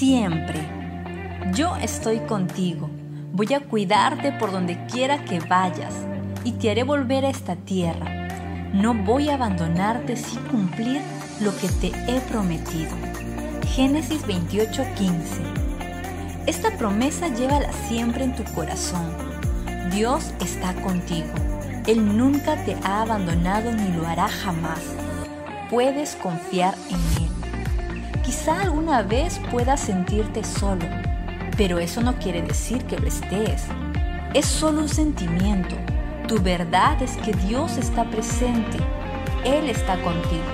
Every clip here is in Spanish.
siempre. Yo estoy contigo, voy a cuidarte por donde quiera que vayas y te haré volver a esta tierra. No voy a abandonarte sin cumplir lo que te he prometido. Génesis 28:15 Esta promesa llévala siempre en tu corazón. Dios está contigo. Él nunca te ha abandonado ni lo hará jamás. Puedes confiar en Él. Quizá alguna vez puedas sentirte solo, pero eso no quiere decir que lo estés. Es solo un sentimiento. Tu verdad es que Dios está presente. Él está contigo.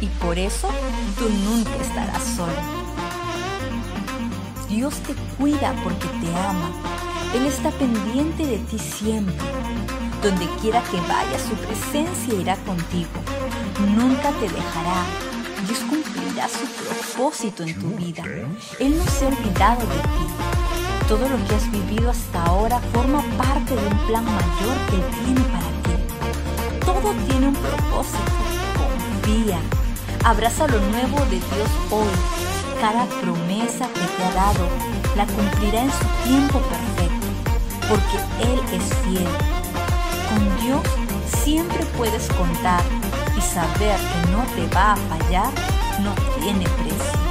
Y por eso tú nunca estarás solo. Dios te cuida porque te ama. Él está pendiente de ti siempre. Donde quiera que vayas, su presencia irá contigo. Nunca te dejará. Dios cumplirá su propósito en tu vida. Él no se ha olvidado de ti. Todo lo que has vivido hasta ahora forma parte de un plan mayor que Él tiene para ti. Todo tiene un propósito. Confía. Abraza lo nuevo de Dios hoy. Cada promesa que te ha dado la cumplirá en su tiempo perfecto, porque Él es fiel. Con Dios siempre puedes contar saber que no te va a fallar no tiene precio.